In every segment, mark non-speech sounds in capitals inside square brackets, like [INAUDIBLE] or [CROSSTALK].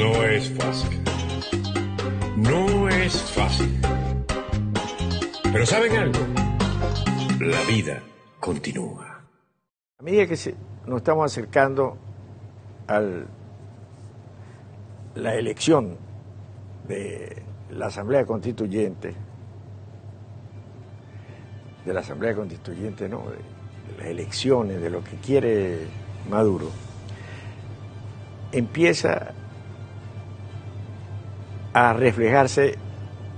No es fácil. No es fácil. Pero ¿saben algo? La vida continúa. A medida que nos estamos acercando a la elección de la Asamblea Constituyente, de la Asamblea Constituyente, no, de, de las elecciones, de lo que quiere Maduro, empieza a reflejarse,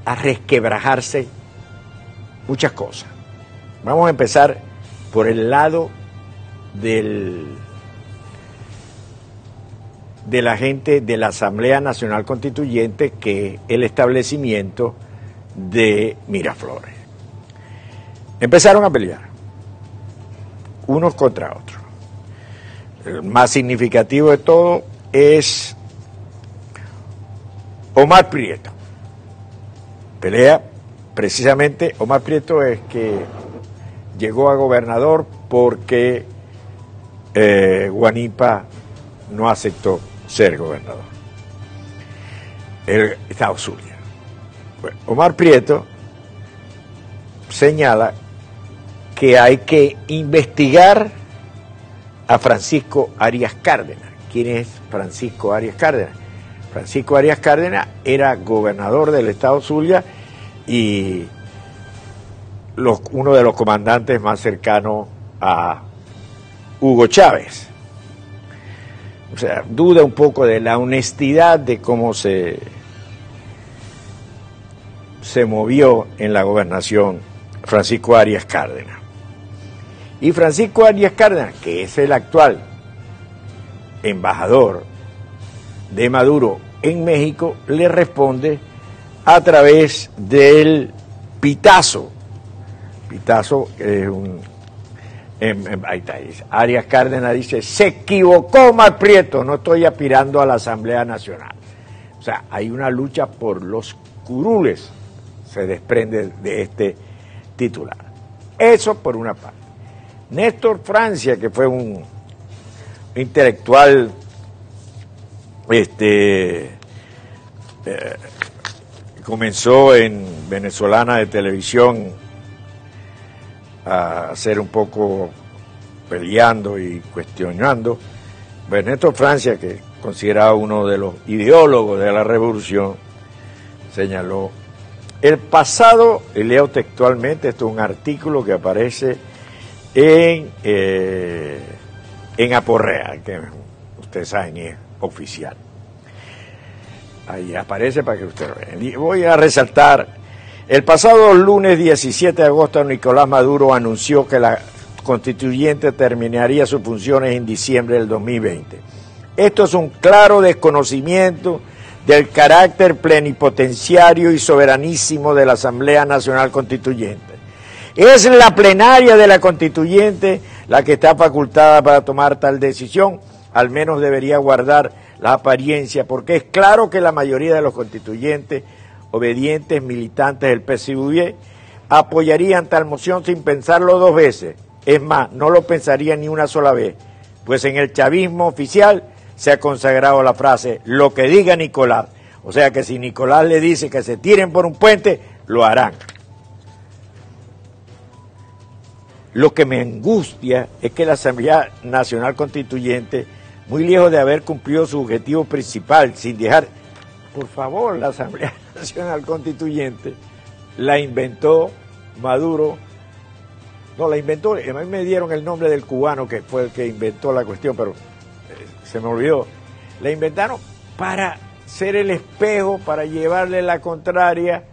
a resquebrajarse muchas cosas. Vamos a empezar por el lado del, de la gente de la Asamblea Nacional Constituyente, que el establecimiento de Miraflores. Empezaron a pelear, unos contra otros. El más significativo de todo es Omar Prieto. Pelea precisamente, Omar Prieto es que llegó a gobernador porque eh, Guanipa no aceptó ser gobernador. El Estado Zulia. Bueno, Omar Prieto señala que hay que investigar a Francisco Arias Cárdenas. ¿Quién es Francisco Arias Cárdenas? Francisco Arias Cárdenas era gobernador del Estado Zulia y uno de los comandantes más cercanos a Hugo Chávez. O sea, duda un poco de la honestidad de cómo se, se movió en la gobernación Francisco Arias Cárdenas. Y Francisco Arias Cárdenas, que es el actual embajador de Maduro en México, le responde a través del Pitazo. Pitazo es un... em, em, ahí está, Arias Cárdenas dice, se equivocó Mar Prieto, no estoy aspirando a la Asamblea Nacional. O sea, hay una lucha por los curules, se desprende de este titular. Eso por una parte. Néstor Francia, que fue un intelectual este, eh, comenzó en venezolana de televisión a hacer un poco peleando y cuestionando. Néstor Francia, que considerado uno de los ideólogos de la revolución, señaló, el pasado, y leo textualmente, esto es un artículo que aparece en, eh, en Aporrea, que ustedes saben es oficial. Ahí aparece para que ustedes lo vean. Y Voy a resaltar, el pasado lunes 17 de agosto Nicolás Maduro anunció que la constituyente terminaría sus funciones en diciembre del 2020. Esto es un claro desconocimiento del carácter plenipotenciario y soberanísimo de la Asamblea Nacional Constituyente. Es la plenaria de la constituyente la que está facultada para tomar tal decisión, al menos debería guardar la apariencia, porque es claro que la mayoría de los constituyentes, obedientes militantes del PSUV, apoyarían tal moción sin pensarlo dos veces. Es más, no lo pensarían ni una sola vez, pues en el chavismo oficial se ha consagrado la frase, lo que diga Nicolás. O sea que si Nicolás le dice que se tiren por un puente, lo harán. Lo que me angustia es que la Asamblea Nacional Constituyente, muy lejos de haber cumplido su objetivo principal, sin dejar, por favor, la Asamblea [LAUGHS] Nacional Constituyente, la inventó Maduro, no, la inventó, a mí me dieron el nombre del cubano que fue el que inventó la cuestión, pero eh, se me olvidó, la inventaron para ser el espejo, para llevarle la contraria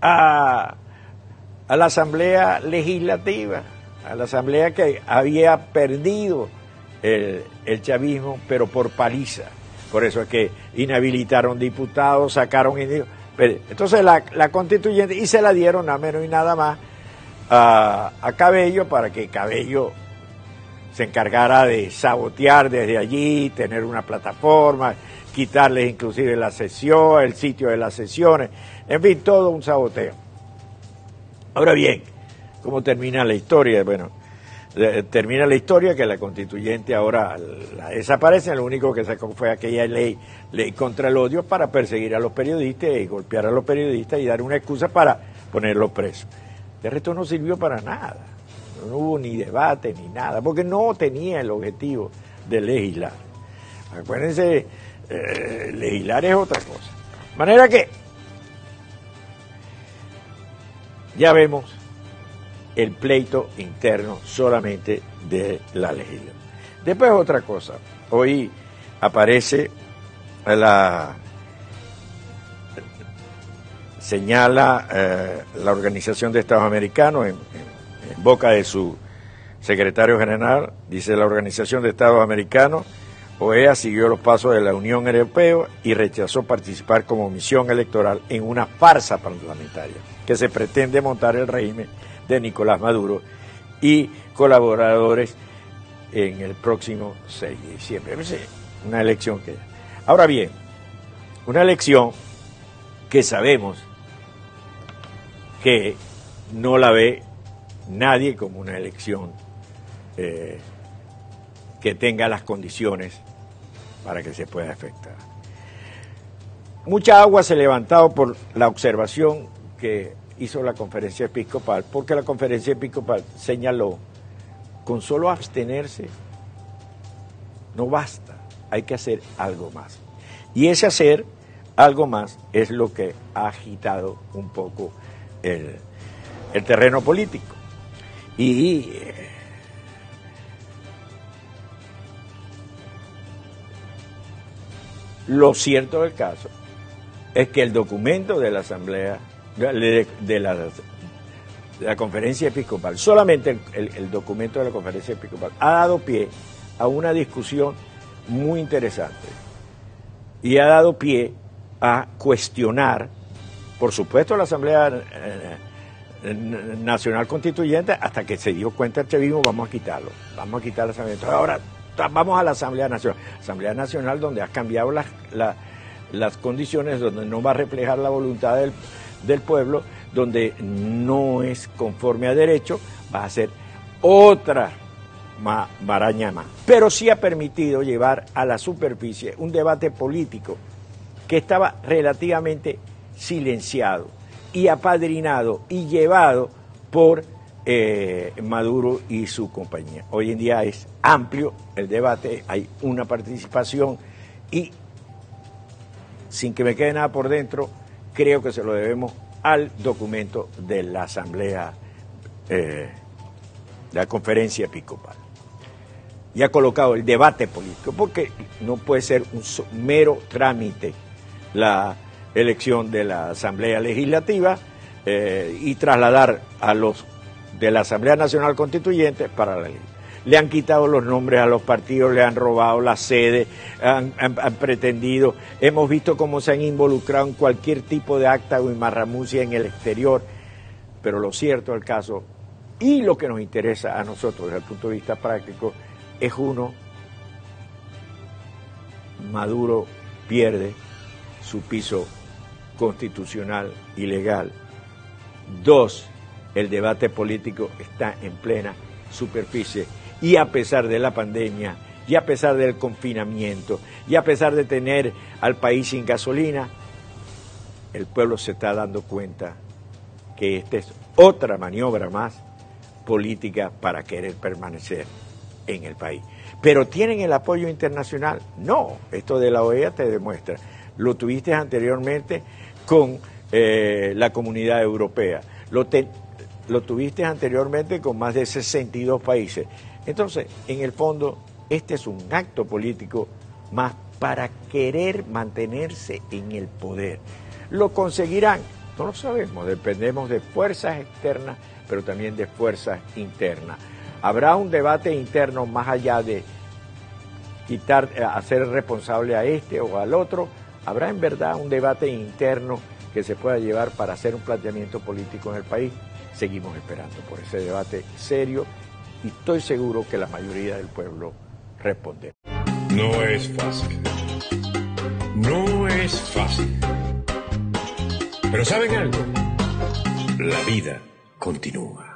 a, a la Asamblea Legislativa, a la Asamblea que había perdido el, el chavismo, pero por paliza. Por eso es que inhabilitaron diputados, sacaron... Entonces la, la constituyente, y se la dieron a menos y nada más a, a Cabello para que Cabello se encargara de sabotear desde allí, tener una plataforma, quitarles inclusive la sesión, el sitio de las sesiones, en fin, todo un saboteo. Ahora bien, ¿cómo termina la historia? Bueno, termina la historia que la constituyente ahora la desaparece, lo único que sacó fue aquella ley, ley contra el odio para perseguir a los periodistas y golpear a los periodistas y dar una excusa para ponerlos presos. De resto no sirvió para nada, no hubo ni debate ni nada, porque no tenía el objetivo de legislar. Acuérdense, eh, legislar es otra cosa. De manera que ya vemos el pleito interno solamente de la legislatura. Después otra cosa, hoy aparece la señala eh, la Organización de Estados Americanos en, boca de su secretario general, dice la Organización de Estados Americanos, OEA siguió los pasos de la Unión Europea y rechazó participar como misión electoral en una farsa parlamentaria que se pretende montar el régimen de Nicolás Maduro y colaboradores en el próximo 6 de diciembre. Una elección que... Ahora bien, una elección que sabemos que no la ve nadie como una elección eh, que tenga las condiciones para que se pueda efectuar. Mucha agua se ha levantado por la observación que hizo la conferencia episcopal, porque la conferencia episcopal señaló, con solo abstenerse no basta, hay que hacer algo más. Y ese hacer algo más es lo que ha agitado un poco el, terreno político. Y eh, lo cierto del caso es que el documento de la Asamblea de, la, conferencia episcopal, solamente el, documento de la conferencia episcopal ha dado pie a una discusión muy interesante y ha dado pie a cuestionar, por supuesto, la Asamblea eh, Nacional Constituyente, hasta que se dio cuenta el chavismo, vamos a quitarlo, vamos a quitar la Asamblea. ahora vamos a la Asamblea Nacional, Asamblea Nacional donde ha cambiado las, las condiciones, donde no va a reflejar la voluntad del del pueblo, donde no es conforme a derecho, va a ser otra maraña más. Pero sí ha permitido llevar a la superficie un debate político que estaba relativamente silenciado y apadrinado y llevado por eh, Maduro y su compañía. Hoy en día es amplio el debate, hay una participación y sin que me quede nada por dentro, creo que se lo debemos al documento de la Asamblea, eh, la Conferencia Episcopal. Y ha colocado el debate político, porque no puede ser un mero trámite la elección de la Asamblea Legislativa eh, y trasladar a los de la Asamblea Nacional Constituyente para la ley le han quitado los nombres a los partidos, le han robado la sede, han, pretendido, hemos visto cómo se han involucrado en cualquier tipo de acta o marramucia en el exterior, pero lo cierto del caso, y lo que nos interesa a nosotros desde el punto de vista práctico, es uno, Maduro pierde su piso constitucional y legal. Dos, el debate político está en plena superficie y a pesar de la pandemia, y a pesar del confinamiento, y a pesar de tener al país sin gasolina, el pueblo se está dando cuenta que esta es otra maniobra más política para querer permanecer en el país. Pero tienen el apoyo internacional. No, esto de la OEA te demuestra. Lo tuviste anteriormente con eh, la comunidad europea. Lo, lo tuviste anteriormente con más de 62 países. Entonces, en el fondo, este es un acto político más para querer mantenerse en el poder. ¿Lo conseguirán? No lo sabemos, dependemos de fuerzas externas, pero también de fuerzas internas. Habrá un debate interno más allá de quitar, eh, hacer responsable a este o al otro. Habrá en verdad un debate interno que se pueda llevar para hacer un planteamiento político en el país. Seguimos esperando por ese debate serio y estoy seguro que la mayoría del pueblo responde. No es fácil. No es fácil. Pero ¿saben algo? La vida continúa.